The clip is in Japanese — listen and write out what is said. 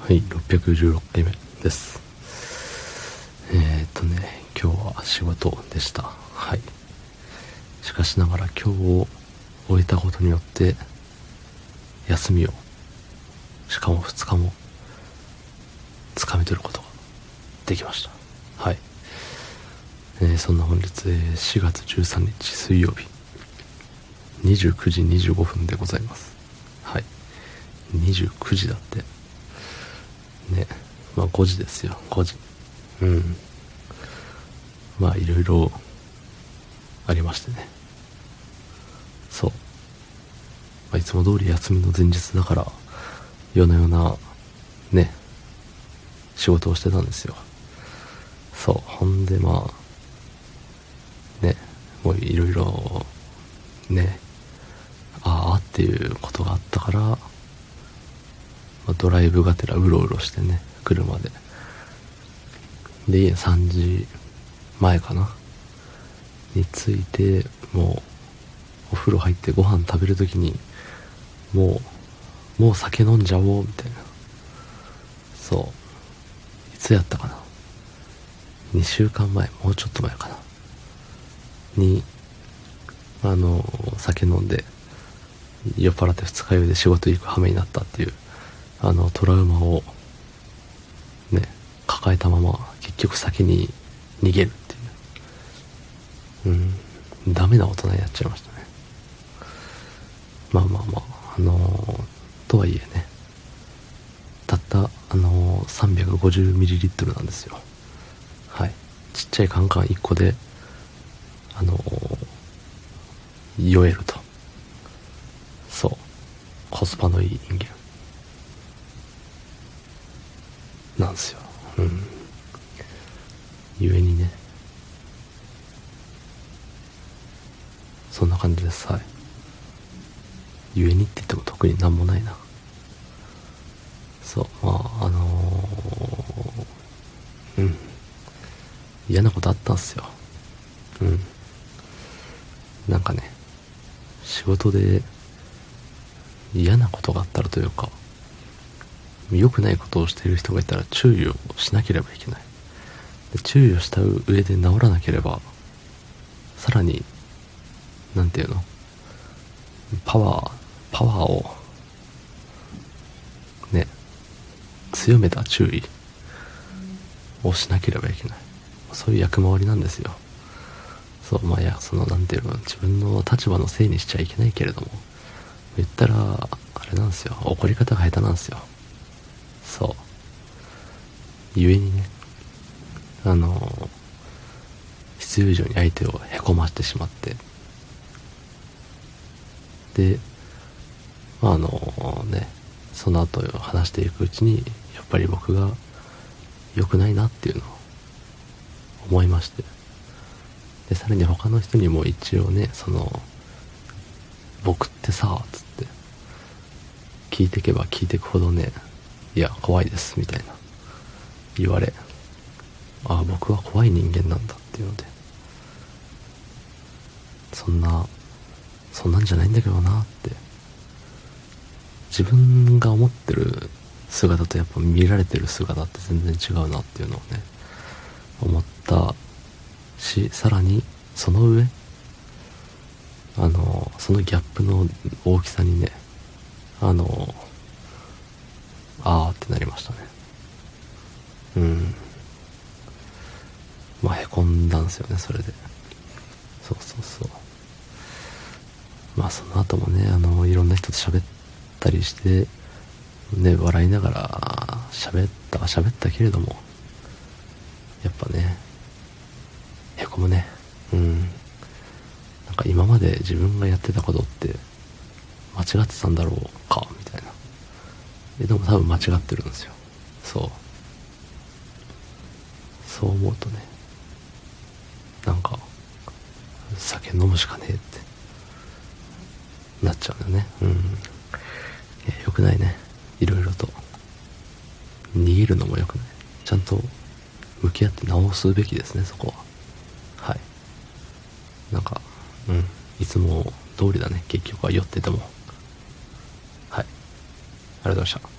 はい、616回目です。えー、っとね、今日は仕事でした。はい。しかしながら今日を終えたことによって、休みを、しかも2日も、掴み取ることができました。はい。えーそんな本日、4月13日水曜日、29時25分でございます。はい。29時だって。ね。まあ5時ですよ、5時。うん。まあいろいろありましてね。そう。まあ、いつも通り休みの前日だから、夜な夜な、ね、仕事をしてたんですよ。そう。ほんでまあ、ね、もういろいろ、ね、ああっていうことがあったから、まあ、ドライブがてらうろうろしてね、車で。で、家3時前かな？に着いて、もう、お風呂入ってご飯食べるときに、もう、もう酒飲んじゃおう、みたいな。そう。いつやったかな ?2 週間前、もうちょっと前かな。に、あの、酒飲んで、酔っ払って二日酔いで仕事行く羽目になったっていう、あの、トラウマを、ね、抱えたまま、結局先に逃げるっていう。うん、ダメな大人になっちゃいましたね。まあまあまあ、あのーとはいえね、たった、あのー、350ml なんですよ。はい。ちっちゃいカンカン1個で、あのー酔えると。そう。コスパのいい人間。なんですよ。うん。ゆえにね。そんな感じです。はい。ゆえにって言っても特になんもないな。そう、まあ、あのーうん。嫌なことあったんすよ。うん。なんかね、仕事で嫌なことがあったらというか、良くないことをしている人がいたら注意をしなければいけない。で注意をした上で治らなければ、さらに、なんていうの？パワー、パワーを、ね、強めた注意をしなければいけない。そういう役回りなんですよ。そう、まあ、いや、その、なんていうの、自分の立場のせいにしちゃいけないけれども、言ったら、あれなんですよ、怒り方が下手なんですよ。そう。ゆえにね、あの、必要以上に相手をへこましてしまって、で、まあ、あのね、その後話していくうちに、やっぱり僕が良くないなっていうのを思いまして、で、さらに他の人にも一応ね、その、僕ってさ、つって、聞いてけば聞いていくほどね、いや、怖いです、みたいな、言われ、ああ、僕は怖い人間なんだっていうので、そんな、そんなんじゃないんだけどなって、自分が思ってる姿とやっぱ見られてる姿って全然違うなっていうのをね、思ったし、さらに、その上、あの、そのギャップの大きさにね、あの、あーってなりましたね。うん。まあ、へこんだんすよね、それで。そうそうそう。まあ、その後もね、あの、いろんな人と喋ったりして、ね、笑いながら喋ったは、喋ったけれども、やっぱね、へこむね。うん。なんか今まで自分がやってたことって間違ってたんだろうか、み。でも多分間違ってるんですよ。そう。そう思うとね、なんか、酒飲むしかねえって、なっちゃうんだよね。うん。いや、よくないね。いろいろと。逃げるのもよくない。ちゃんと向き合って直すべきですね、そこは。はい。なんか、うん。いつも通りだね。結局は酔ってても。ありがとうございました。